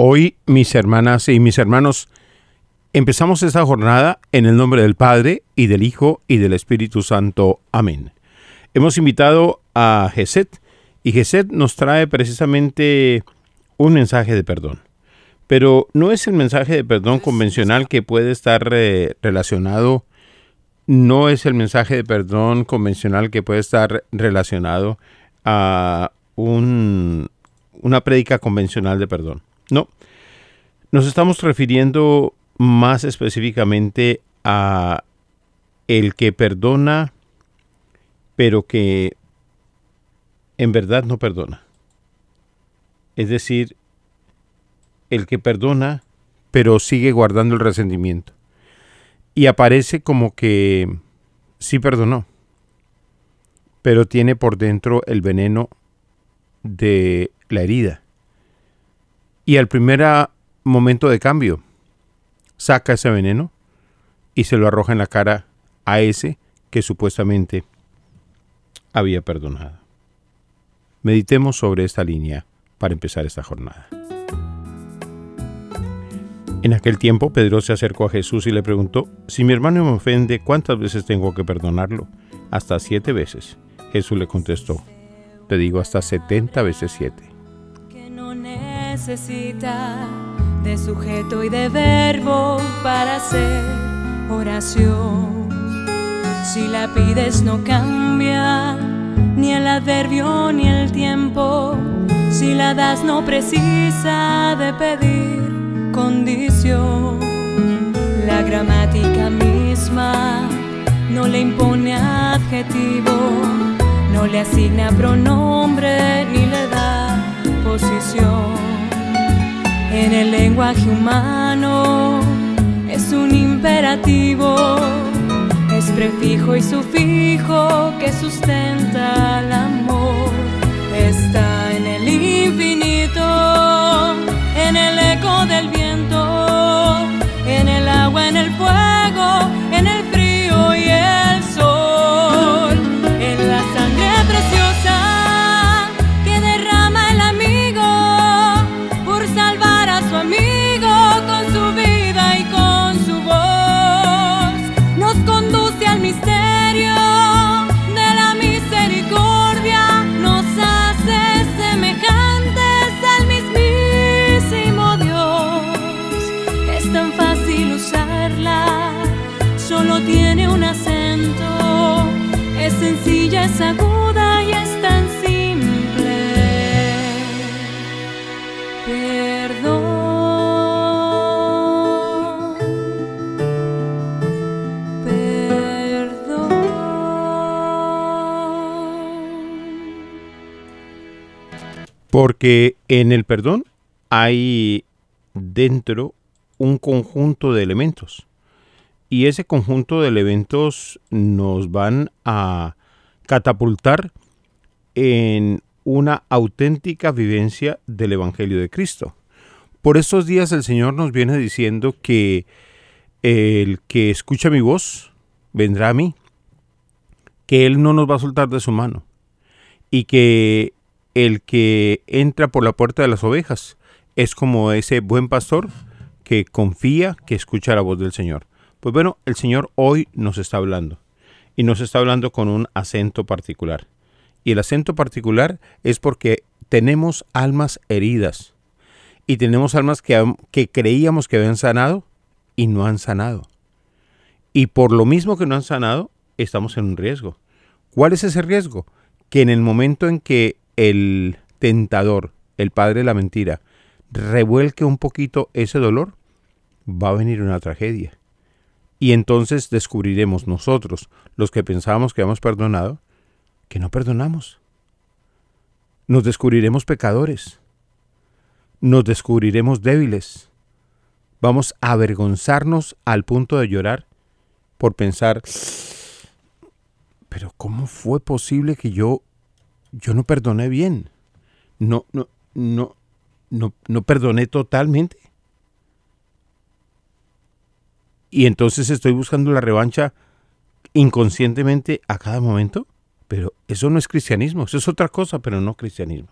Hoy, mis hermanas y mis hermanos, empezamos esta jornada en el nombre del Padre y del Hijo y del Espíritu Santo. Amén. Hemos invitado a Geset y Geset nos trae precisamente un mensaje de perdón. Pero no es el mensaje de perdón convencional que puede estar eh, relacionado, no es el mensaje de perdón convencional que puede estar relacionado a un, una prédica convencional de perdón. No, nos estamos refiriendo más específicamente a el que perdona, pero que en verdad no perdona. Es decir, el que perdona, pero sigue guardando el resentimiento. Y aparece como que sí perdonó, pero tiene por dentro el veneno de la herida. Y al primer momento de cambio, saca ese veneno y se lo arroja en la cara a ese que supuestamente había perdonado. Meditemos sobre esta línea para empezar esta jornada. En aquel tiempo Pedro se acercó a Jesús y le preguntó, si mi hermano me ofende, ¿cuántas veces tengo que perdonarlo? Hasta siete veces. Jesús le contestó, te digo hasta setenta veces siete necesita de sujeto y de verbo para hacer oración. Si la pides no cambia ni el adverbio ni el tiempo. Si la das no precisa de pedir condición. La gramática misma no le impone adjetivo, no le asigna pronombre ni le da posición en el lenguaje humano es un imperativo, es prefijo y sufijo que sustenta el amor. Está en el infinito, en el eco del viento, en el agua, en el fuego, es aguda y es tan simple. Perdón, perdón. Porque en el perdón hay dentro un conjunto de elementos. Y ese conjunto de elementos nos van a catapultar en una auténtica vivencia del Evangelio de Cristo. Por estos días el Señor nos viene diciendo que el que escucha mi voz vendrá a mí, que Él no nos va a soltar de su mano y que el que entra por la puerta de las ovejas es como ese buen pastor que confía, que escucha la voz del Señor. Pues bueno, el Señor hoy nos está hablando y nos está hablando con un acento particular. Y el acento particular es porque tenemos almas heridas y tenemos almas que, que creíamos que habían sanado y no han sanado. Y por lo mismo que no han sanado, estamos en un riesgo. ¿Cuál es ese riesgo? Que en el momento en que el tentador, el padre de la mentira, revuelque un poquito ese dolor, va a venir una tragedia. Y entonces descubriremos nosotros, los que pensábamos que habíamos perdonado, que no perdonamos. Nos descubriremos pecadores. Nos descubriremos débiles. Vamos a avergonzarnos al punto de llorar por pensar, pero ¿cómo fue posible que yo yo no perdoné bien? No no no no no perdoné totalmente. Y entonces estoy buscando la revancha inconscientemente a cada momento, pero eso no es cristianismo, eso es otra cosa, pero no cristianismo.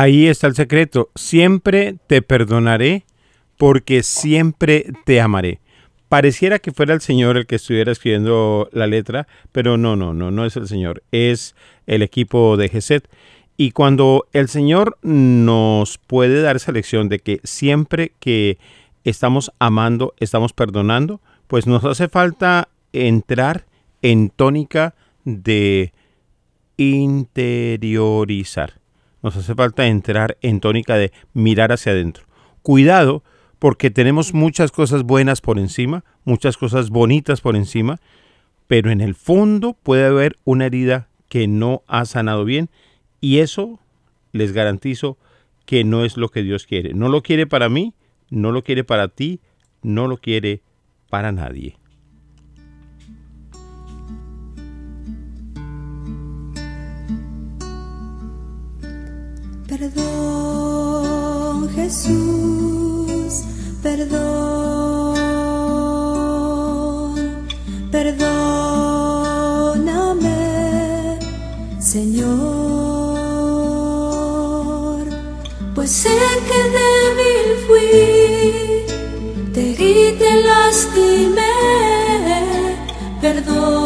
Ahí está el secreto. Siempre te perdonaré porque siempre te amaré. Pareciera que fuera el Señor el que estuviera escribiendo la letra, pero no, no, no, no es el Señor, es el equipo de Geset. Y cuando el Señor nos puede dar esa lección de que siempre que estamos amando, estamos perdonando, pues nos hace falta entrar en tónica de interiorizar. Nos hace falta entrar en tónica de mirar hacia adentro. Cuidado, porque tenemos muchas cosas buenas por encima, muchas cosas bonitas por encima, pero en el fondo puede haber una herida que no ha sanado bien y eso les garantizo que no es lo que Dios quiere. No lo quiere para mí, no lo quiere para ti, no lo quiere para nadie. Jesús, perdón, perdóname, Señor, pues sé que débil fui, te grité, lastimé, perdón.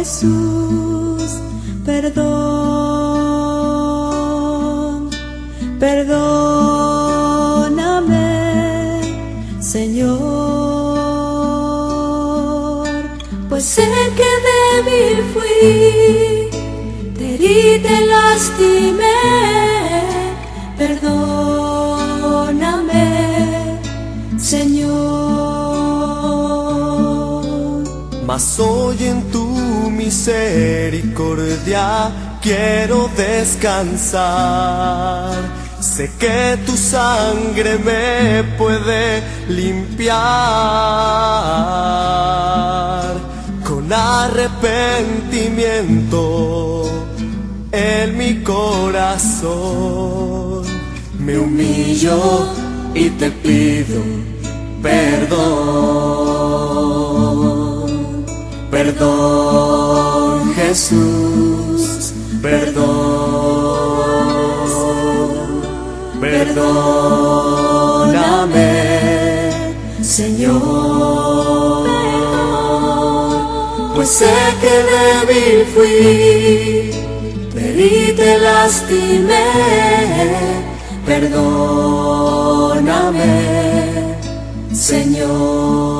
Jesús. Perdón. Perdóname, Señor. Pues sé que débil fui, te herí, te lastimé. Perdóname, Señor. Mas hoy en misericordia quiero descansar. Sé que tu sangre me puede limpiar con arrepentimiento en mi corazón. Me humillo y te pido perdón. Perdón, Jesús, perdón. Perdóname, Señor. Pues sé que débil fui, herí, te lastimé. Perdóname, Señor.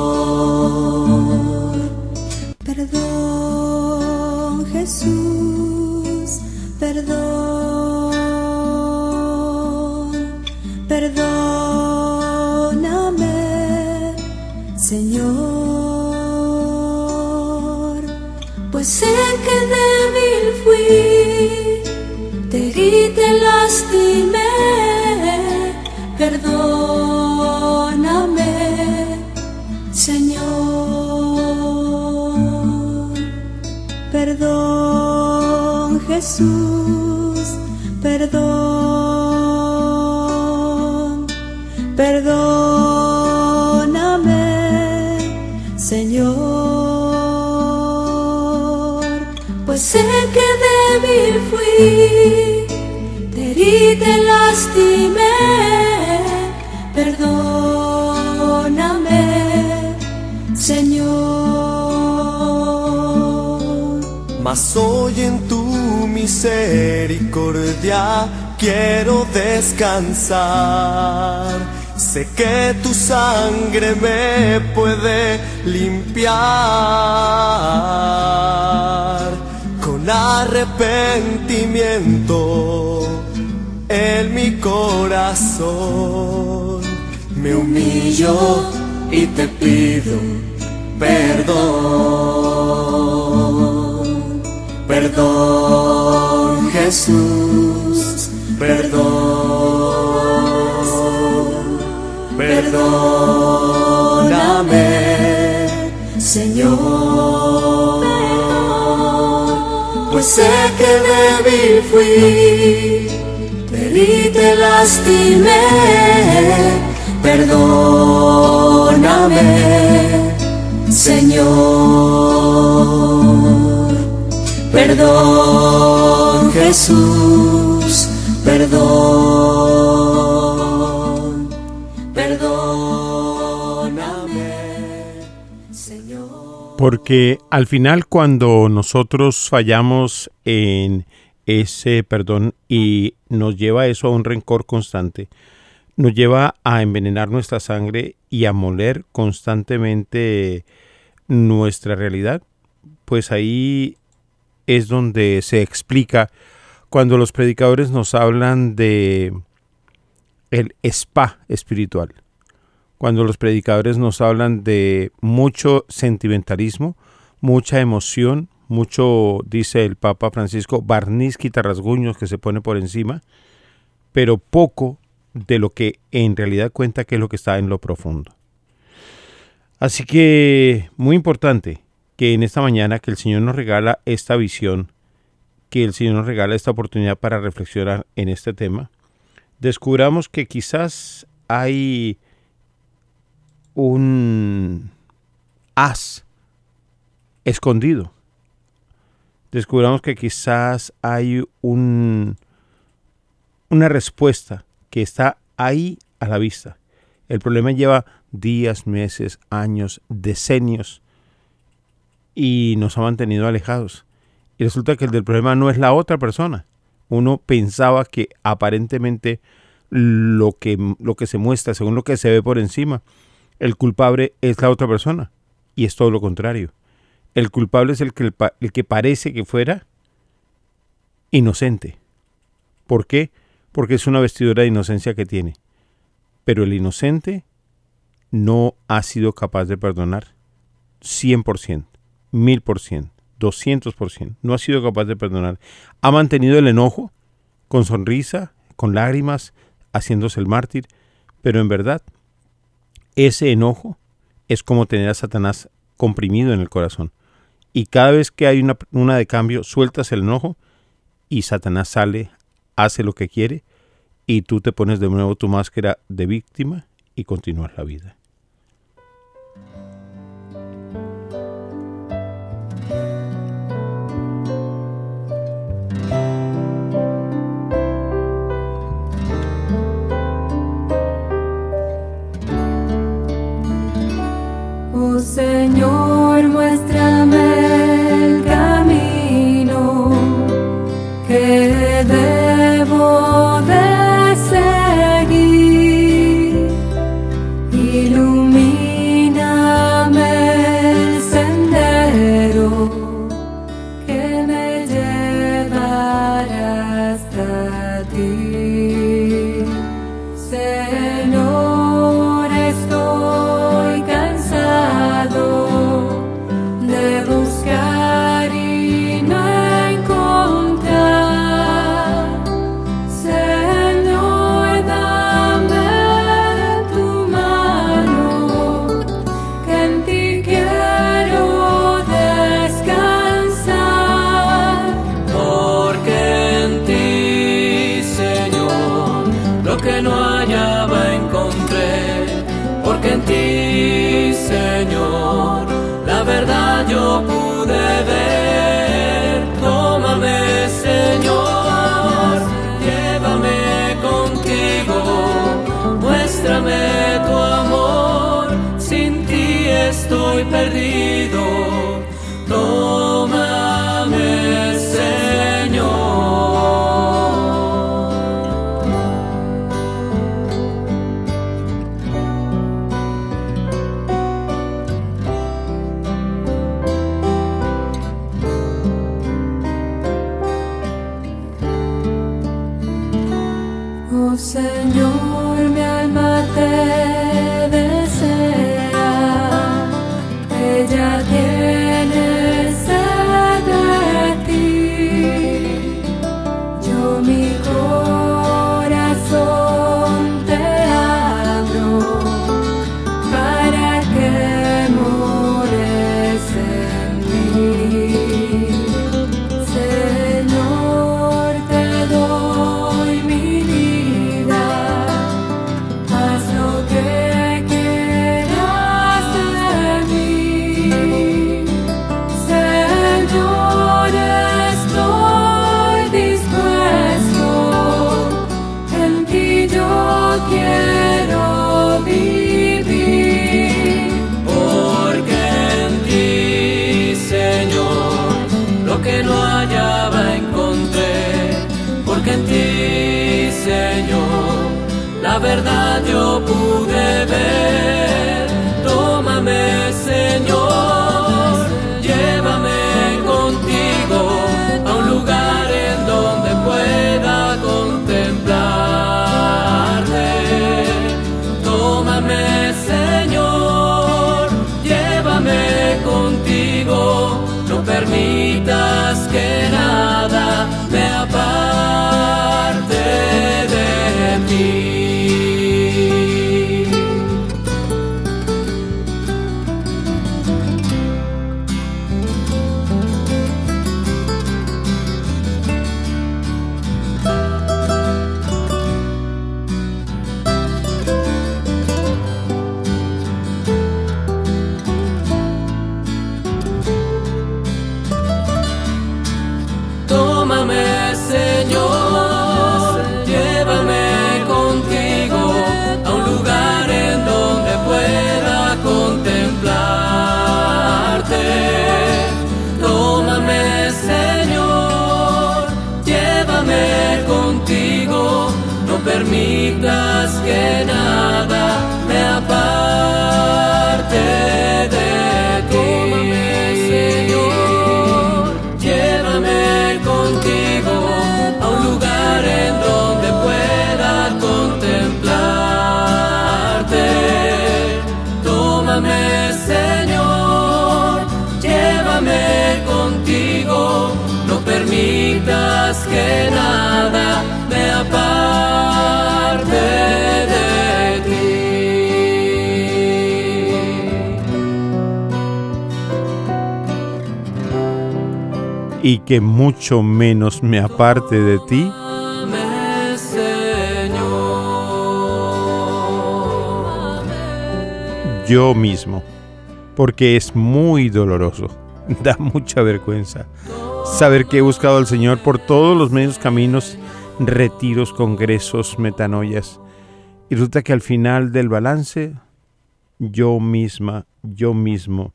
Jesús, perdón, perdóname, Señor, pues sé que débil fui, te herí, te lastimé, perdóname, Señor. Mas hoy en tu misericordia quiero descansar. Sé que tu sangre me puede limpiar con arrepentimiento en mi corazón. Me humillo y te pido perdón. Perdón, Jesús, perdón. Perdóname, Señor. Pues sé que débil fui, te herí, te lastimé. Perdóname, Señor. Perdón, Jesús, perdón. Perdóname, Señor. Porque al final cuando nosotros fallamos en ese perdón y nos lleva eso a un rencor constante, nos lleva a envenenar nuestra sangre y a moler constantemente nuestra realidad, pues ahí es donde se explica cuando los predicadores nos hablan de el spa espiritual. Cuando los predicadores nos hablan de mucho sentimentalismo, mucha emoción, mucho, dice el Papa Francisco, barniz rasguños que se pone por encima, pero poco de lo que en realidad cuenta que es lo que está en lo profundo. Así que muy importante que en esta mañana que el Señor nos regala esta visión, que el Señor nos regala esta oportunidad para reflexionar en este tema, descubramos que quizás hay un as escondido. Descubramos que quizás hay un una respuesta que está ahí a la vista. El problema lleva días, meses, años, decenios y nos ha mantenido alejados. Y resulta que el del problema no es la otra persona. Uno pensaba que aparentemente lo que, lo que se muestra, según lo que se ve por encima, el culpable es la otra persona. Y es todo lo contrario. El culpable es el que, el que parece que fuera inocente. ¿Por qué? Porque es una vestidura de inocencia que tiene. Pero el inocente no ha sido capaz de perdonar 100%, 1000%, 200%. No ha sido capaz de perdonar. Ha mantenido el enojo con sonrisa, con lágrimas, haciéndose el mártir. Pero en verdad, ese enojo es como tener a Satanás comprimido en el corazón. Y cada vez que hay una, una de cambio, sueltas el enojo y Satanás sale, hace lo que quiere y tú te pones de nuevo tu máscara de víctima y continúas la vida. Oh Señor, mi alma te y que mucho menos me aparte de ti, yo mismo, porque es muy doloroso, da mucha vergüenza saber que he buscado al Señor por todos los medios caminos, retiros, congresos, metanoias, y resulta que al final del balance, yo misma, yo mismo,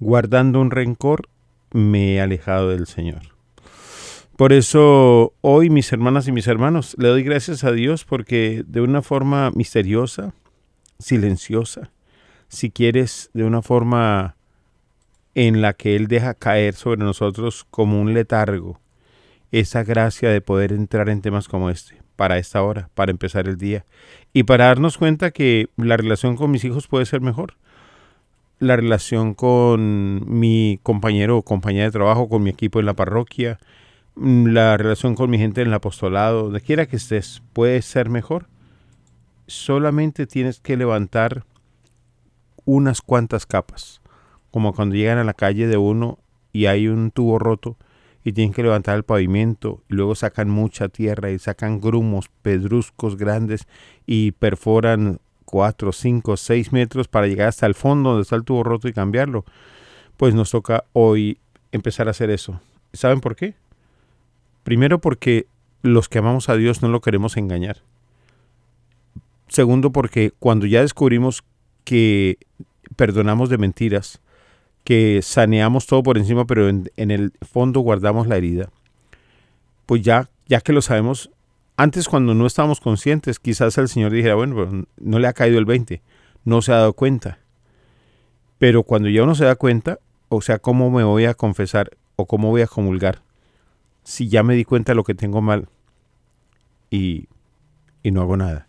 guardando un rencor, me he alejado del Señor. Por eso hoy, mis hermanas y mis hermanos, le doy gracias a Dios porque de una forma misteriosa, silenciosa, si quieres, de una forma en la que Él deja caer sobre nosotros como un letargo, esa gracia de poder entrar en temas como este, para esta hora, para empezar el día, y para darnos cuenta que la relación con mis hijos puede ser mejor. La relación con mi compañero o compañera de trabajo, con mi equipo en la parroquia, mm, la relación con mi gente en el apostolado, donde quiera que estés, puede ser mejor. Solamente tienes que levantar unas cuantas capas, como cuando llegan a la calle de uno y hay un tubo roto y tienen que levantar el pavimento y luego sacan mucha tierra y sacan grumos, pedruscos grandes y perforan 4, 5, 6 metros para llegar hasta el fondo donde está el tubo roto y cambiarlo. Pues nos toca hoy empezar a hacer eso. ¿Saben por qué? Primero porque los que amamos a Dios no lo queremos engañar. Segundo porque cuando ya descubrimos que perdonamos de mentiras, que saneamos todo por encima, pero en, el fondo guardamos la herida, pues ya, ya que lo sabemos, antes cuando no estábamos conscientes, quizás el Señor dijera, bueno, pero no le ha caído el 20, no se ha dado cuenta. Pero cuando ya uno se da cuenta, o sea, ¿cómo me voy a confesar o cómo voy a comulgar? Si ya me di cuenta de lo que tengo mal y, y no hago nada.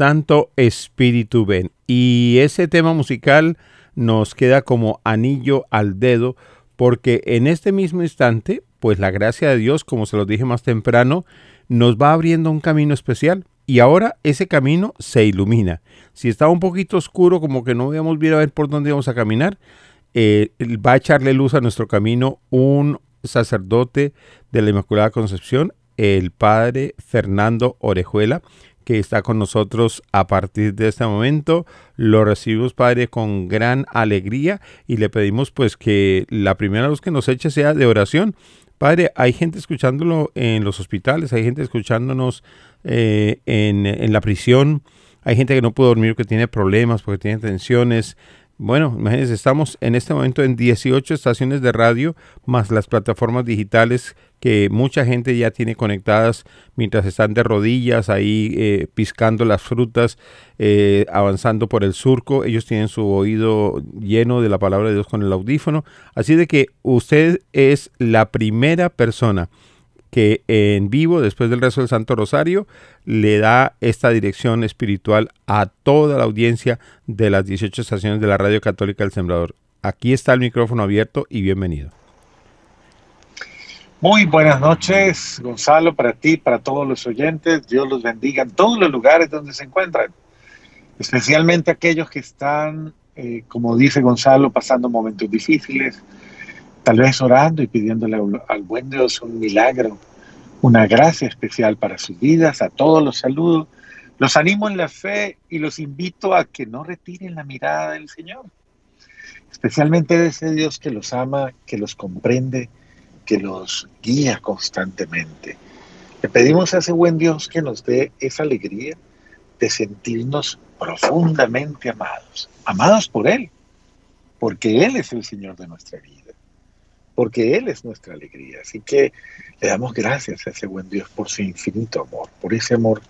Santo Espíritu, ven. Y ese tema musical nos queda como anillo al dedo porque en este mismo instante, pues la gracia de Dios, como se los dije más temprano, nos va abriendo un camino especial. Y ahora ese camino se ilumina. Si estaba un poquito oscuro, como que no veíamos bien a ver por dónde vamos a caminar, eh, va a echarle luz a nuestro camino un sacerdote de la Inmaculada Concepción, el padre Fernando Orejuela, que está con nosotros a partir de este momento. Lo recibimos, Padre, con gran alegría y le pedimos pues que la primera luz que nos eche sea de oración. Padre, hay gente escuchándolo en los hospitales, hay gente escuchándonos eh, en, en la prisión, hay gente que no puede dormir, que tiene problemas, porque tiene tensiones. Bueno, imagínense, estamos en este momento en 18 estaciones de radio, más las plataformas digitales que mucha gente ya tiene conectadas mientras están de rodillas ahí eh, piscando las frutas, eh, avanzando por el surco. Ellos tienen su oído lleno de la palabra de Dios con el audífono. Así de que usted es la primera persona que en vivo, después del rezo del Santo Rosario, le da esta dirección espiritual a toda la audiencia de las 18 estaciones de la Radio Católica del Sembrador. Aquí está el micrófono abierto y bienvenido. Muy buenas noches, Gonzalo, para ti, para todos los oyentes. Dios los bendiga en todos los lugares donde se encuentran, especialmente aquellos que están, eh, como dice Gonzalo, pasando momentos difíciles, tal vez orando y pidiéndole al, buen Dios un milagro, una gracia especial para sus vidas. A todos los saludo, los animo en la fe y los invito a que no retiren la mirada del Señor, especialmente de ese Dios que los ama, que los comprende que los guía constantemente. Le pedimos a ese buen Dios que nos dé esa alegría de sentirnos profundamente amados, amados por Él, porque Él es el Señor de nuestra vida, porque Él es nuestra alegría. Así que le damos gracias a ese buen Dios por su infinito amor, por ese amor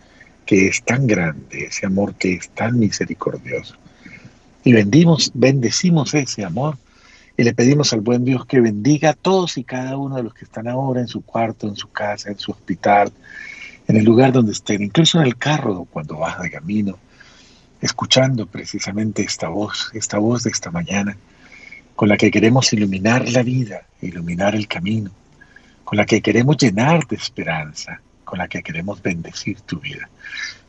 que es tan grande, ese amor que es tan misericordioso. Y bendimos, bendecimos ese amor y le pedimos al buen Dios que bendiga a todos y cada uno de los que están ahora en su cuarto, en su casa, en su hospital, en el lugar donde estén, incluso en el carro cuando vas de camino, escuchando precisamente esta voz, esta voz de esta mañana, con la que queremos iluminar la vida, iluminar el camino, con la que queremos llenar de esperanza, con la que queremos bendecir tu vida.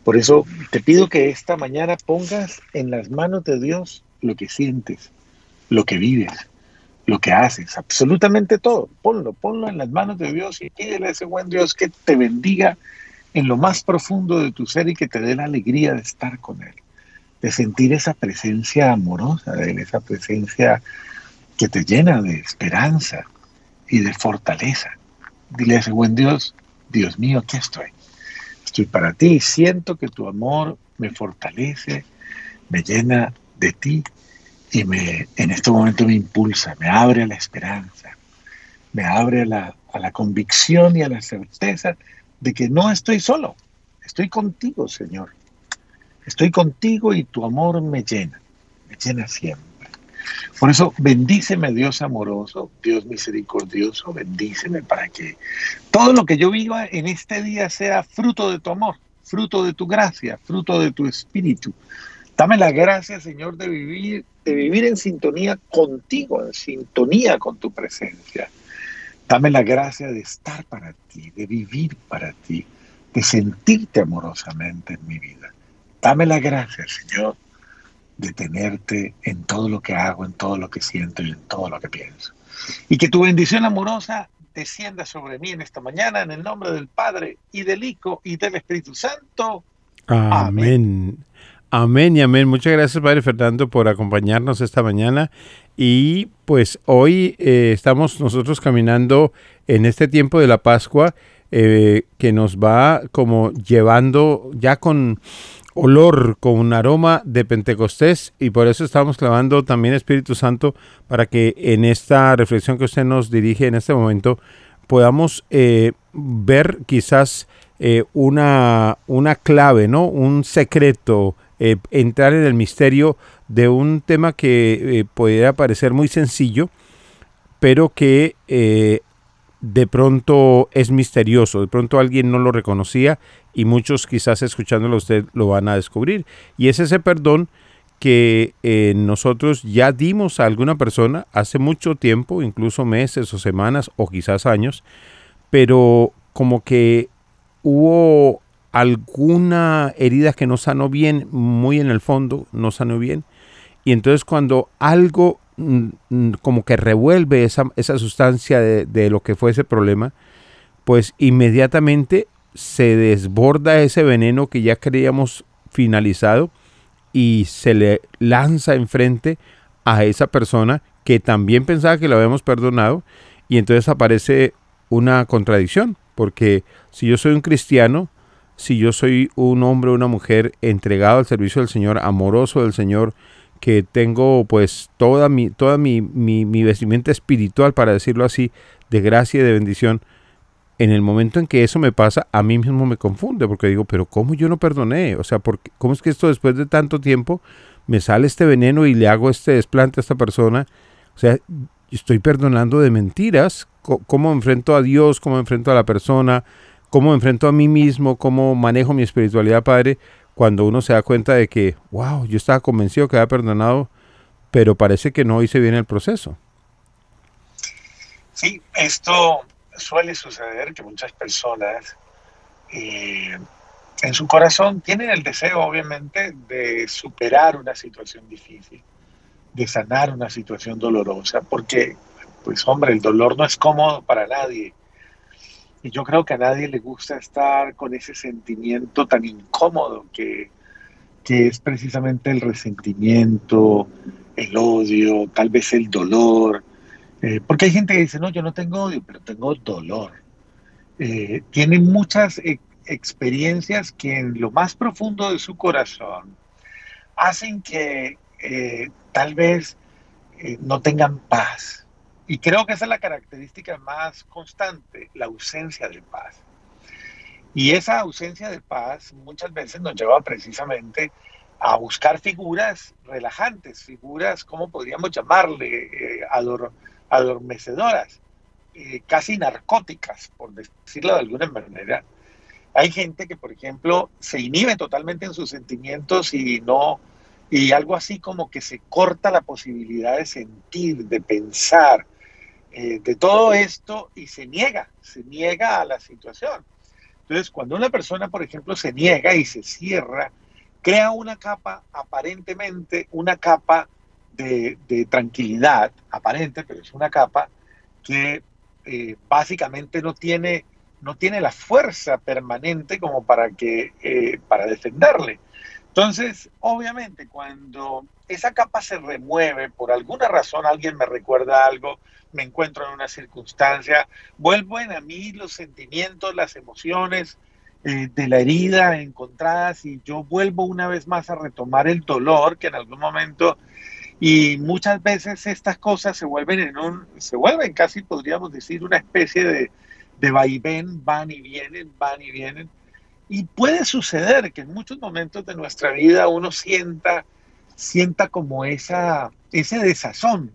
Por eso te pido que esta mañana pongas en las manos de Dios lo que sientes, lo que vives, lo que haces, absolutamente todo. Ponlo, ponlo en las manos de Dios y pídele a ese buen Dios que te bendiga en lo más profundo de tu ser y que te dé la alegría de estar con Él, de sentir esa presencia amorosa de Él, esa presencia que te llena de esperanza y de fortaleza. Dile a ese buen Dios, Dios mío, aquí estoy. Estoy para ti y siento que tu amor me fortalece, me llena de ti y me, en este momento me impulsa, me abre a la esperanza, me abre a la, a la convicción y a la certeza de que no estoy solo, estoy contigo, Señor. Estoy contigo y tu amor me llena, me llena siempre. Por eso, bendíceme Dios amoroso, Dios misericordioso, bendíceme para que todo lo que yo viva en este día sea fruto de tu amor, fruto de tu gracia, fruto de tu espíritu. Dame la gracia, Señor, de vivir, de vivir en sintonía contigo, en sintonía con tu presencia. Dame la gracia de estar para ti, de vivir para ti, de sentirte amorosamente en mi vida. Dame la gracia, Señor, de tenerte en todo lo que hago, en todo lo que siento y en todo lo que pienso. Y que tu bendición amorosa descienda sobre mí en esta mañana, en el nombre del Padre y del Hijo y del Espíritu Santo. Amén. Amén y amén. Muchas gracias, Padre Fernando, por acompañarnos esta mañana. Y pues hoy eh, estamos nosotros caminando en este tiempo de la Pascua eh, que nos va como llevando ya con olor, con un aroma de Pentecostés y por eso estamos clavando también Espíritu Santo para que en esta reflexión que usted nos dirige en este momento podamos eh, ver quizás una, una clave, ¿no? Un secreto eh, entrar en el misterio de un tema que eh, pudiera parecer muy sencillo, pero que eh, de pronto es misterioso, de pronto alguien no lo reconocía y muchos quizás escuchándolo usted lo van a descubrir. Y es ese perdón que nosotros ya dimos a alguna persona hace mucho tiempo, incluso meses o semanas o quizás años, pero como que hubo alguna herida que no sanó bien, muy en el fondo, no sanó bien. Y entonces cuando algo mm, mm, como que revuelve esa, esa sustancia de, de, lo que fue ese problema, pues inmediatamente se desborda ese veneno que ya creíamos finalizado y se le lanza enfrente a esa persona que también pensaba que lo habíamos perdonado y entonces aparece una contradicción, porque si yo soy un cristiano, si yo soy un hombre o una mujer entregado al servicio del Señor, amoroso del Señor, que tengo pues toda mi, toda mi, mi, vestimenta espiritual, para decirlo así, de gracia y de bendición, en el momento en que eso me pasa, a mí mismo me confunde, porque digo, pero ¿cómo yo no perdoné? O sea, ¿cómo es que esto después de tanto tiempo me sale este veneno y le hago este desplante a esta persona? O sea, estoy perdonando de mentiras. ¿Cómo enfrento a Dios? ¿Cómo enfrento a la persona? Cómo enfrento a mí mismo, cómo manejo mi espiritualidad, Padre, cuando uno se da cuenta de que, wow, yo estaba convencido que había perdonado, pero parece que no hice bien el proceso. Sí, esto suele suceder que muchas personas eh, en su corazón tienen el deseo, obviamente, de superar una situación difícil, de sanar una situación dolorosa, porque, pues hombre, el dolor no es cómodo para nadie y yo creo que a nadie le gusta estar con ese sentimiento tan incómodo que, que es precisamente el resentimiento, el odio, tal vez el dolor. Eh, porque hay gente que dice, no, yo no tengo odio, pero tengo dolor. Eh, tiene muchas e, experiencias que en lo más profundo de su corazón hacen que eh, tal vez no tengan paz, y creo que esa es la característica más constante, la ausencia de paz. Y esa ausencia de paz muchas veces nos lleva precisamente a buscar figuras relajantes, figuras, ¿cómo podríamos llamarle? Eh, adormecedoras, eh, casi narcóticas, por decirlo de alguna manera. Hay gente que, por ejemplo, se inhibe totalmente en sus sentimientos y no, y algo así como que se corta la posibilidad de sentir, de pensar, eh, de todo esto y se niega, se niega a la situación. Entonces, cuando una persona, por ejemplo, se niega y se cierra, crea una capa, aparentemente una capa de, tranquilidad aparente, pero es una capa que eh, básicamente no tiene, no tiene la fuerza permanente como para, que, eh, para defenderle. Entonces, obviamente, cuando esa capa se remueve, por alguna razón alguien me recuerda algo, me encuentro en una circunstancia, vuelven a mí los sentimientos, las emociones eh, de la herida encontradas y yo vuelvo una vez más a retomar el dolor que en algún momento y muchas veces estas cosas se vuelven en un, se vuelven casi podríamos decir una especie de, de vaivén, van y vienen, van y vienen. Y puede suceder que en muchos momentos de nuestra vida uno sienta, sienta como esa, ese desazón,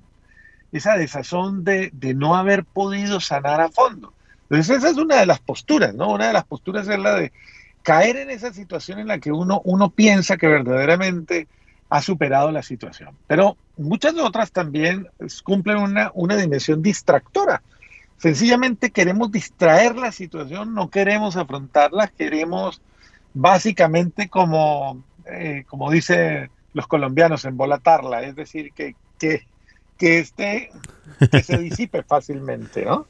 esa desazón de, de, no haber podido sanar a fondo. Entonces esa es una de las posturas, ¿no? Una de las posturas es la de caer en esa situación en la que uno, uno piensa que verdaderamente ha superado la situación. Pero muchas otras también cumplen una, una dimensión distractora. Sencillamente queremos distraer la situación, no queremos afrontarla, queremos básicamente como, eh, como dicen los colombianos, embolatarla, es decir, que, que, que, esté, que se disipe fácilmente, ¿no?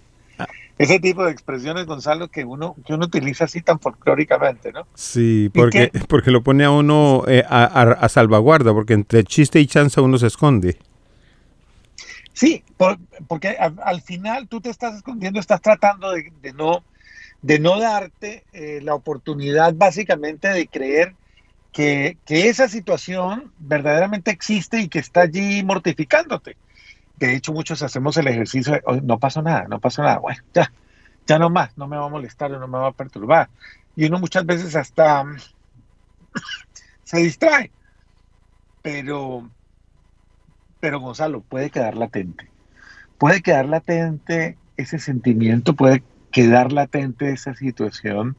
ese tipo de expresiones, Gonzalo, que uno, que uno utiliza así tan folclóricamente, ¿no? Sí, porque, porque lo pone a uno eh, a, salvaguarda, porque entre chiste y chanza uno se esconde. Sí, porque al, final tú te estás escondiendo, estás tratando de, no, de no darte eh, la oportunidad básicamente de creer que, que esa situación verdaderamente existe y que está allí mortificándote de hecho muchos hacemos el ejercicio de, no pasó nada, no pasó nada, bueno, ya, ya no más, no me va a molestar, no me va a perturbar. Y uno muchas veces hasta se distrae. Pero, pero Gonzalo, puede quedar latente. Puede quedar latente ese sentimiento, puede quedar latente esa situación.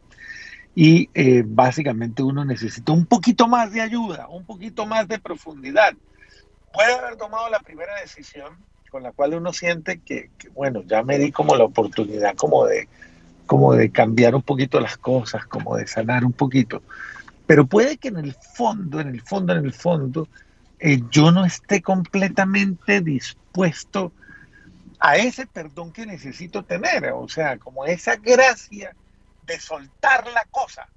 Y eh, básicamente uno necesita un poquito más de ayuda, un poquito más de profundidad puede haber tomado la primera decisión con la cual uno siente que, bueno, ya me di como la oportunidad como de, como de cambiar un poquito las cosas, como de sanar un poquito. Pero puede que en el fondo, en el fondo, en el fondo, eh, yo no esté completamente dispuesto a ese perdón que necesito tener, o sea, como esa gracia de soltar la cosa.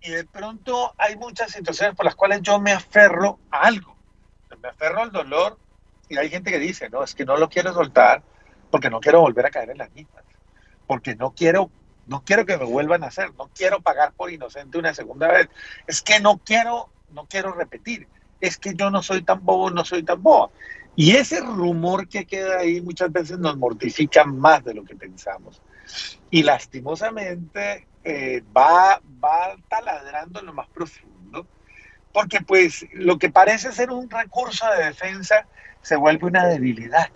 Y de pronto hay muchas situaciones por las cuales yo me aferro a algo. Me aferro al dolor y hay gente que dice, no, es que no lo quiero soltar porque no quiero volver a caer en las mismas, porque no quiero, no quiero que me vuelvan a hacer, no quiero pagar por inocente una segunda vez, es que no quiero, no quiero repetir, es que yo no soy tan bobo, no soy tan bobo. Y ese rumor que queda ahí muchas veces nos mortifica más de lo que pensamos. Y lastimosamente eh, va, va taladrando en lo más profundo porque pues lo que parece ser un recurso de defensa se vuelve una debilidad.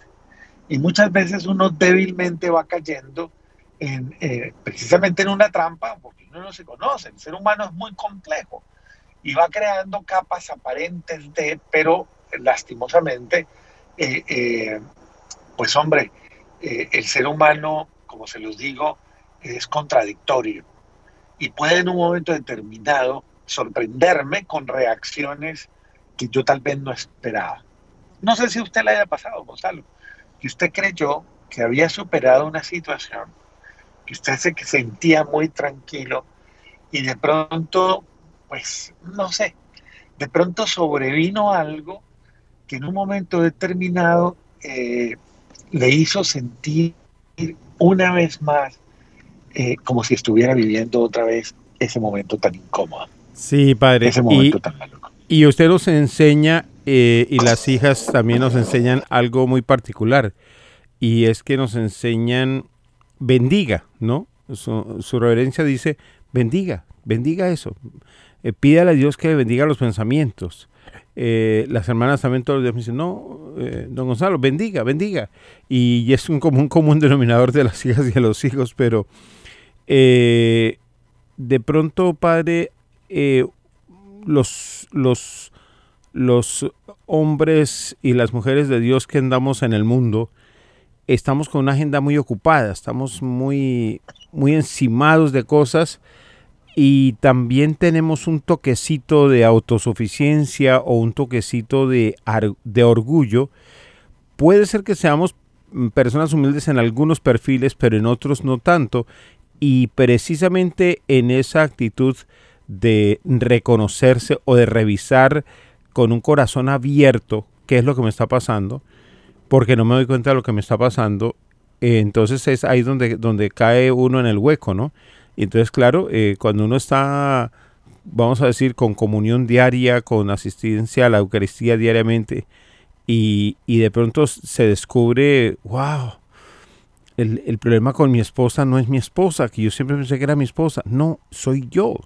Y muchas veces uno débilmente va cayendo en, eh, precisamente en una trampa porque uno no se conoce. El ser humano es muy complejo y va creando capas aparentes de, pero lastimosamente, eh, eh, pues hombre, el ser humano, como se los digo, es contradictorio y puede en un momento determinado sorprenderme con reacciones que yo tal vez no esperaba. No sé si a usted le haya pasado, Gonzalo, que usted creyó que había superado una situación, que usted se sentía muy tranquilo y de pronto, pues, no sé, de pronto sobrevino algo que en un momento determinado eh, le hizo sentir una vez más eh, como si estuviera viviendo otra vez ese momento tan incómodo. Sí, padre. y, usted nos enseña, eh, y las hijas también nos enseñan algo muy particular, y es que nos enseñan bendiga, ¿no? Su, reverencia dice bendiga, bendiga eso. Eh, pídale a Dios que bendiga los pensamientos. Eh, las hermanas también todos los días me dicen, no, eh, don Gonzalo, bendiga, bendiga. Y, es un común, común denominador de las hijas y de los hijos, pero de pronto, padre, los, los, los hombres y las mujeres de Dios que andamos en el mundo, estamos con una agenda muy ocupada, estamos muy, muy encimados de cosas y también tenemos un toquecito de autosuficiencia o un toquecito de, de orgullo. Puede ser que seamos personas humildes en algunos perfiles, pero en otros no tanto. Y precisamente en esa actitud de reconocerse o de revisar con un corazón abierto qué es lo que me está pasando, porque no me doy cuenta de lo que me está pasando, entonces es ahí donde, donde cae uno en el hueco, ¿no? Y entonces, claro, eh, cuando uno está, vamos a decir, con comunión diaria, con asistencia a la Eucaristía diariamente, y, y de pronto se descubre, wow, el, el, problema con mi esposa no es mi esposa, que yo siempre pensé que era mi esposa, no, soy yo.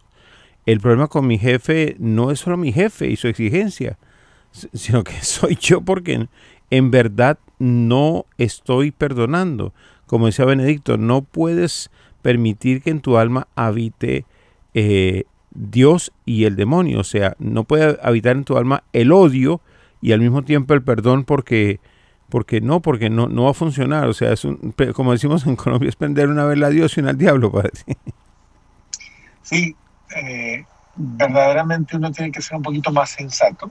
El problema con mi jefe no es solo mi jefe y su exigencia, sino que soy yo porque en verdad no estoy perdonando. Como decía Benedicto, no puedes permitir que en tu alma habite eh, Dios y el demonio. O sea, no puede habitar en tu alma el odio y al mismo tiempo el perdón porque, porque no, porque no, no va a funcionar. O sea, es un, como decimos en Colombia, es prender una vela a Dios y una al diablo, parece. Sí, eh, verdaderamente uno tiene que ser un poquito más sensato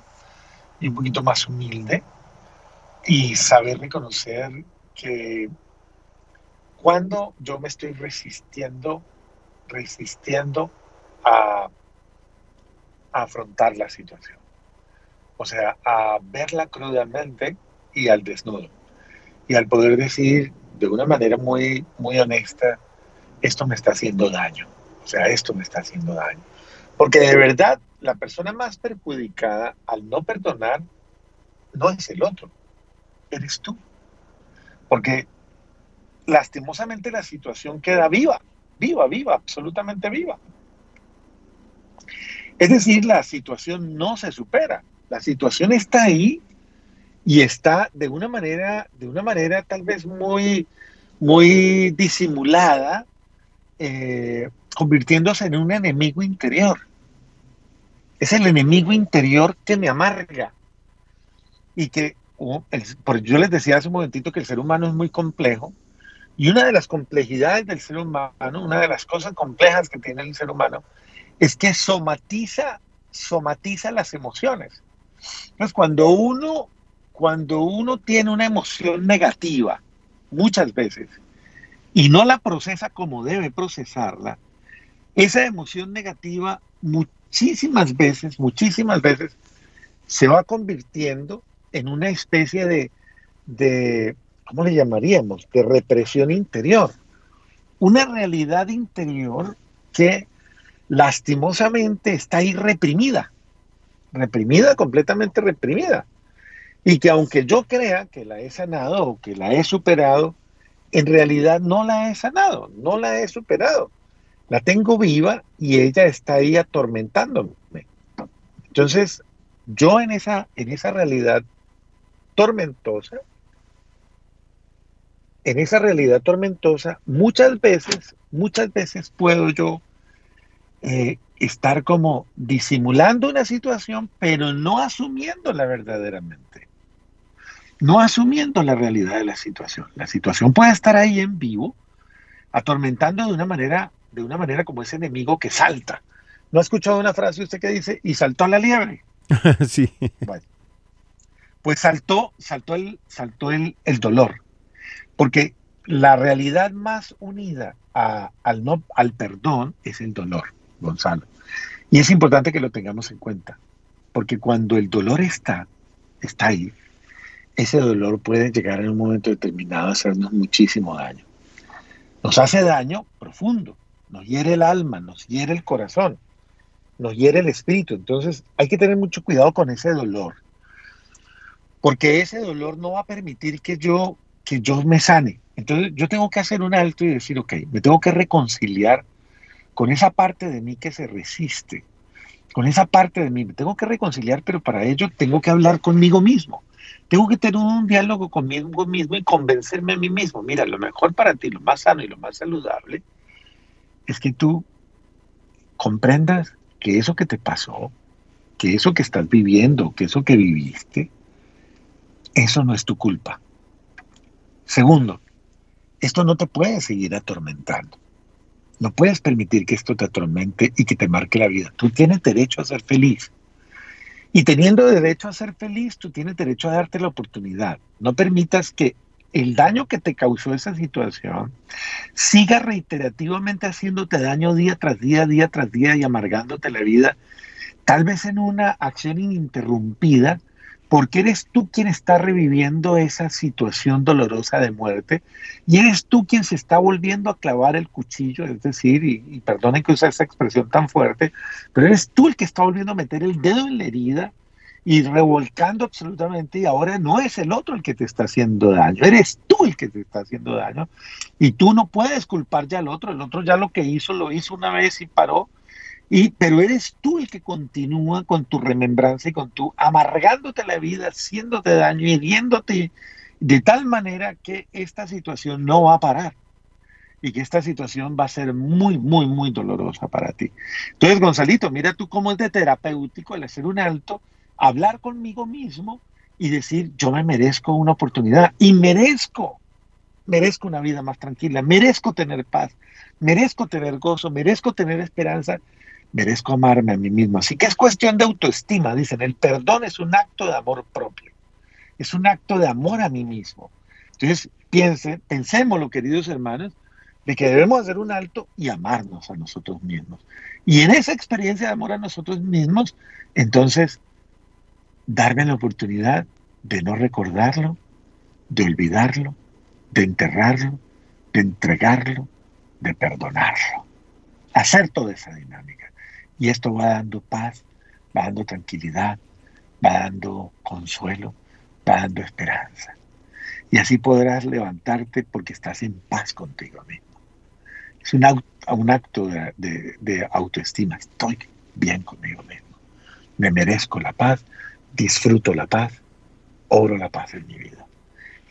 y un poquito más humilde y saber reconocer que cuando yo me estoy resistiendo, resistiendo a, afrontar la situación. O sea, a verla crudamente y al desnudo. Y al poder decir de una manera muy, muy honesta, esto me está haciendo daño. O sea, esto me está haciendo daño. Porque de verdad, la persona más perjudicada al no perdonar no es el otro, eres tú. Porque lastimosamente la situación queda viva, viva, viva, absolutamente viva. Es decir, la situación no se supera, la situación está ahí y está de una manera, de una manera tal vez muy, muy disimulada, eh, convirtiéndose en un enemigo interior. Es el enemigo interior que me amarga y que, yo les decía hace un momentito que el ser humano es muy complejo y una de las complejidades del ser humano, una de las cosas complejas que tiene el ser humano, es que somatiza, somatiza las emociones. Entonces, cuando uno, cuando uno tiene una emoción negativa, muchas veces, y no la procesa como debe procesarla, esa emoción negativa muchísimas veces, muchísimas veces, se va convirtiendo en una especie de, de ¿cómo le llamaríamos? De represión interior. Una realidad interior que lastimosamente está ahí reprimida, reprimida, completamente reprimida. Y que aunque yo crea que la he sanado o que la he superado, en realidad no la he sanado, no la he superado. La tengo viva y ella está ahí atormentándome. Entonces, yo en esa, en esa realidad tormentosa, en esa realidad tormentosa, muchas veces, muchas veces puedo yo eh, estar como disimulando una situación, pero no asumiéndola verdaderamente. No asumiendo la realidad de la situación. La situación puede estar ahí en vivo, atormentando de una manera, de una manera como ese enemigo que salta. ¿No ha escuchado una frase usted que dice, y saltó la liebre? sí. Bueno, pues saltó, saltó el, saltó el, el dolor porque la realidad más unida al, no, al perdón es el dolor, Gonzalo. Y es importante que lo tengamos en cuenta, porque cuando el dolor está, está ahí, ese dolor puede llegar en un momento determinado a hacernos muchísimo daño. Nos hace daño profundo, nos hiere el alma, nos hiere el corazón, nos hiere el espíritu. Entonces hay que tener mucho cuidado con ese dolor, porque ese dolor no va a permitir que yo que yo me sane. Entonces yo tengo que hacer un alto y decir, ok, me tengo que reconciliar con esa parte de mí que se resiste, con esa parte de mí, me tengo que reconciliar, pero para ello tengo que hablar conmigo mismo. Tengo que tener un diálogo conmigo mismo y convencerme a mí mismo. Mira, lo mejor para ti, lo más sano y lo más saludable, es que tú comprendas que eso que te pasó, que eso que estás viviendo, que eso que viviste, eso no es tu culpa. Segundo, esto no te puede seguir atormentando. No puedes permitir que esto te atormente y que te marque la vida. Tú tienes derecho a ser feliz. Y teniendo derecho a ser feliz, tú tienes derecho a darte la oportunidad. No permitas que el daño que te causó esa situación siga reiterativamente haciéndote daño día tras día, día tras día y amargándote la vida, tal vez en una acción ininterrumpida porque eres tú quien está reviviendo esa situación dolorosa de muerte y eres tú quien se está volviendo a clavar el cuchillo, es decir, y, perdonen que use esa expresión tan fuerte, pero eres tú el que está volviendo a meter el dedo en la herida y revolcando absolutamente y ahora no es el otro el que te está haciendo daño, eres tú el que te está haciendo daño. Y tú no puedes culpar ya al otro, el otro ya lo que hizo lo hizo una vez y paró y, pero eres tú el que continúa con tu remembranza y con tu amargándote la vida, haciéndote daño, hiriéndote de tal manera que esta situación no va a parar y que esta situación va a ser muy, muy, muy dolorosa para ti. Entonces, Gonzalito, mira tú cómo es de terapéutico el hacer un alto, hablar conmigo mismo y decir, yo me merezco una oportunidad y merezco, merezco una vida más tranquila, merezco tener paz, merezco tener gozo, merezco tener esperanza merezco amarme a mí mismo. Así que es cuestión de autoestima, dicen, el perdón es un acto de amor propio, es un acto de amor a mí mismo. Entonces, piensen, pensemos, queridos hermanos, de que debemos hacer un alto y amarnos a nosotros mismos. Y en esa experiencia de amor a nosotros mismos, entonces, darme la oportunidad de no recordarlo, de olvidarlo, de enterrarlo, de entregarlo, de perdonarlo. Hacer toda esa dinámica. Y esto va dando paz, va dando tranquilidad, va dando consuelo, va dando esperanza. Y así podrás levantarte porque estás en paz contigo mismo. Es un, acto de, de autoestima. Estoy bien conmigo mismo. Me merezco la paz, disfruto la paz, oro la paz en mi vida.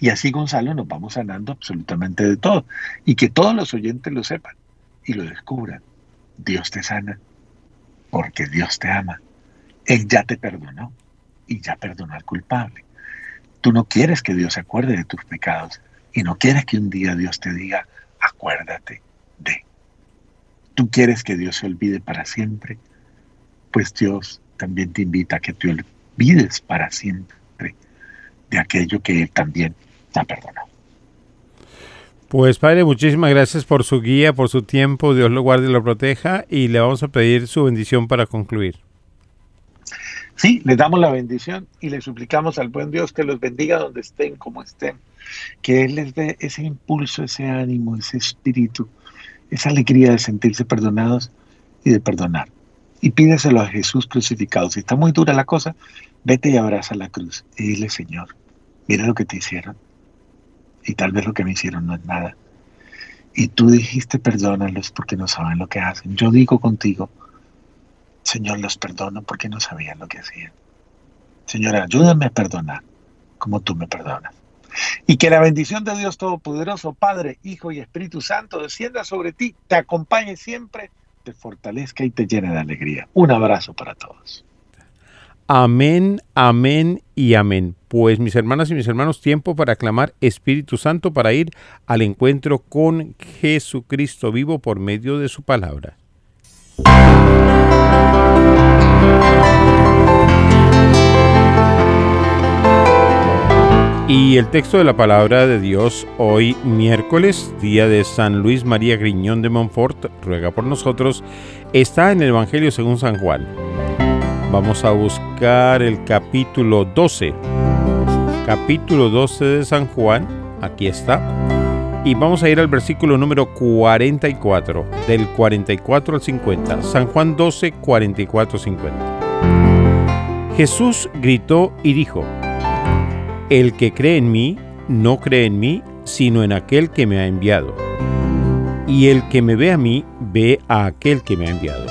Y así, Gonzalo, nos vamos sanando absolutamente de todo. Y que todos los oyentes lo sepan y lo descubran. Dios te sana porque Dios te ama. Él ya te perdonó y ya perdonó al culpable. Tú no quieres que Dios se acuerde de tus pecados y no quieres que un día Dios te diga, acuérdate de. Tú quieres que Dios se olvide para siempre, pues Dios también te invita a que te olvides para siempre de aquello que Él también te ha perdonado. Pues padre, muchísimas gracias por su guía, por su tiempo. Dios lo guarde y lo proteja. Y le vamos a pedir su bendición para concluir. Sí, les damos la bendición y le suplicamos al buen Dios que los bendiga donde estén, como estén. Que Él les dé ese impulso, ese ánimo, ese espíritu, esa alegría de sentirse perdonados y de perdonar. Y pídeselo a Jesús crucificado. Si está muy dura la cosa, vete y abraza la cruz y dile, Señor, mira lo que te hicieron y tal vez lo que me hicieron no es nada. Y tú dijiste perdónalos porque no saben lo que hacen. Yo digo contigo, Señor, los perdono porque no sabían lo que hacían. Señor, ayúdame a perdonar como tú me perdonas. Y que la bendición de Dios Todopoderoso, Padre, Hijo y Espíritu Santo descienda sobre ti, te acompañe siempre, te fortalezca y te llene de alegría. Un abrazo para todos. Amén, amén y amén. Pues mis hermanas y mis hermanos, tiempo para clamar Espíritu Santo para ir al encuentro con Jesucristo vivo por medio de su palabra. Y el texto de la palabra de Dios hoy miércoles, día de San Luis María Griñón de Montfort, ruega por nosotros, está en el Evangelio según San Juan. Vamos a buscar el capítulo 12. Capítulo 12 de San Juan. Aquí está. Y vamos a ir al versículo número 44, del 44 al 50. San Juan 12, 44, 50. Jesús gritó y dijo, El que cree en mí, no cree en mí, sino en aquel que me ha enviado. Y el que me ve a mí, ve a aquel que me ha enviado.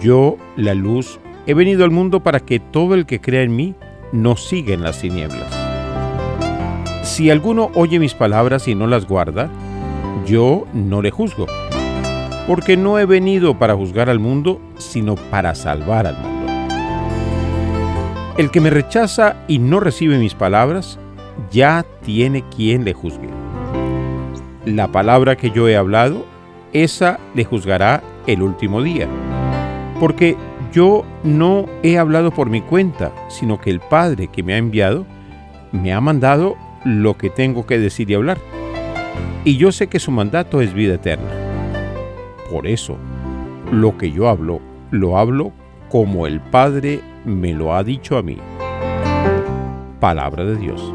Yo, la luz, he venido al mundo para que todo el que crea en mí no siga en las tinieblas. Si alguno oye mis palabras y no las guarda, yo no le juzgo, porque no he venido para juzgar al mundo, sino para salvar al mundo. El que me rechaza y no recibe mis palabras, ya tiene quien le juzgue. La palabra que yo he hablado, esa le juzgará el último día. Porque yo no he hablado por mi cuenta, sino que el Padre que me ha enviado me ha mandado lo que tengo que decir y hablar. Y yo sé que su mandato es vida eterna. Por eso, lo que yo hablo, lo hablo como el Padre me lo ha dicho a mí. Palabra de Dios.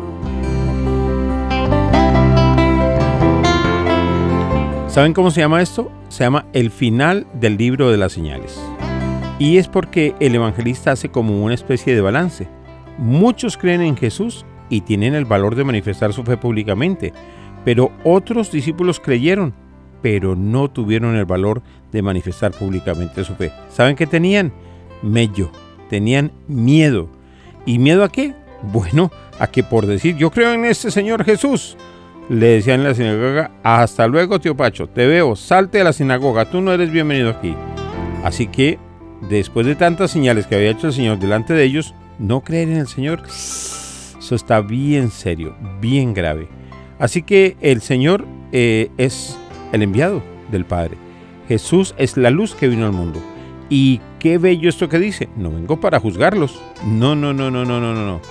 ¿Saben cómo se llama esto? Se llama el final del libro de las señales. Y es porque el evangelista hace como una especie de balance. Muchos creen en Jesús y tienen el valor de manifestar su fe públicamente, pero otros discípulos creyeron, pero no tuvieron el valor de manifestar públicamente su fe. ¿Saben qué tenían? Mello, tenían miedo. ¿Y miedo a qué? Bueno, a que por decir yo creo en este Señor Jesús, le decían en la sinagoga, hasta luego tío Pacho, te veo, salte a la sinagoga, tú no eres bienvenido aquí. Así que, después de tantas señales que había hecho el Señor delante de ellos, no creer en el Señor, eso está bien serio, bien grave. Así que el Señor eh, es el enviado del Padre. Jesús es la luz que vino al mundo. Y qué bello esto que dice. No vengo para juzgarlos. No, no, no, no, no, no, no.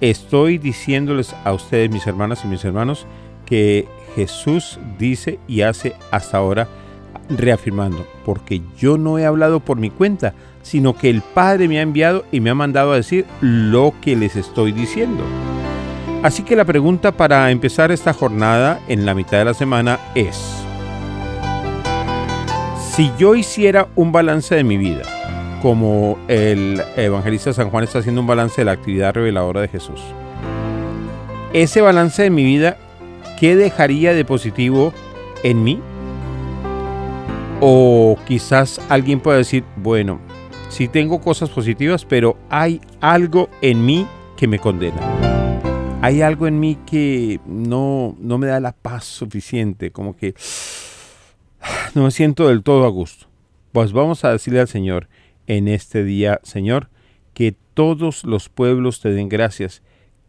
Estoy diciéndoles a ustedes, mis hermanas y mis hermanos, que Jesús dice y hace hasta ahora reafirmando, porque yo no he hablado por mi cuenta, sino que el Padre me ha enviado y me ha mandado a decir lo que les estoy diciendo. Así que la pregunta para empezar esta jornada en la mitad de la semana es, si yo hiciera un balance de mi vida, como el evangelista San Juan está haciendo un balance de la actividad reveladora de Jesús, ese balance de mi vida ¿qué dejaría de positivo en mí? O quizás alguien pueda decir, bueno, sí tengo cosas positivas, pero hay algo en mí que me condena. Hay algo en mí que no, no me da la paz suficiente, como que no me siento del todo a gusto. Pues vamos a decirle al Señor en este día, Señor, que todos los pueblos te den gracias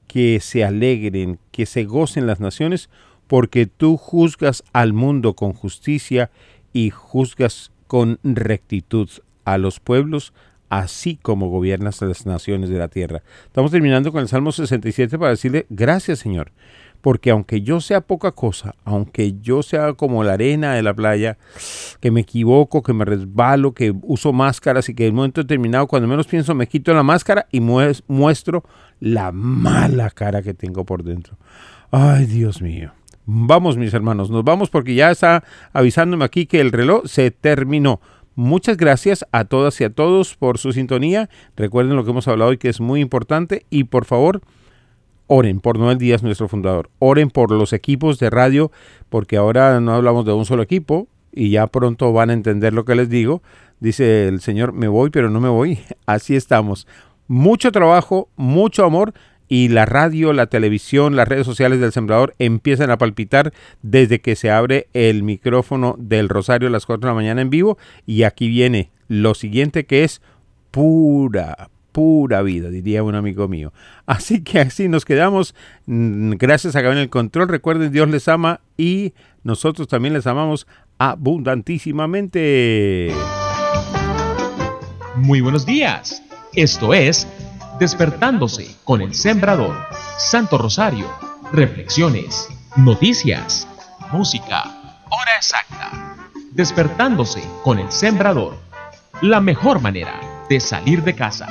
que se alegren, que se gocen las naciones, porque tú juzgas al mundo con justicia y juzgas con rectitud a los pueblos, así como gobiernas las naciones de la tierra. Estamos terminando con el Salmo 67 para decirle gracias Señor, porque aunque yo sea poca cosa, aunque yo sea como la arena de la playa, que me equivoco, que me resbalo, que uso máscaras y que en un momento determinado, cuando menos pienso, me quito la máscara y muestro la mala cara que tengo por dentro. Ay, Dios mío. Vamos, mis hermanos, nos vamos porque ya está avisándome aquí que el reloj se terminó. Muchas gracias a todas y a todos por su sintonía. Recuerden lo que hemos hablado hoy que es muy importante y por favor, oren por Noel Díaz, nuestro fundador. Oren por los equipos de radio porque ahora no hablamos de un solo equipo y ya pronto van a entender lo que les digo. Dice el Señor, me voy, pero no me voy. Así estamos mucho trabajo, mucho amor y la radio, la televisión, las redes sociales del Sembrador empiezan a palpitar desde que se abre el micrófono del Rosario a las 4 de la mañana en vivo y aquí viene lo siguiente que es pura, pura vida, diría un amigo mío. Así que así nos quedamos. Mm, gracias a Gabriel el Control. Recuerden, Dios les ama y nosotros también les amamos abundantísimamente. Muy buenos días. Esto es Despertándose con el Sembrador, Santo Rosario, reflexiones, noticias, música, hora exacta. Despertándose con el Sembrador, la mejor manera de salir de casa.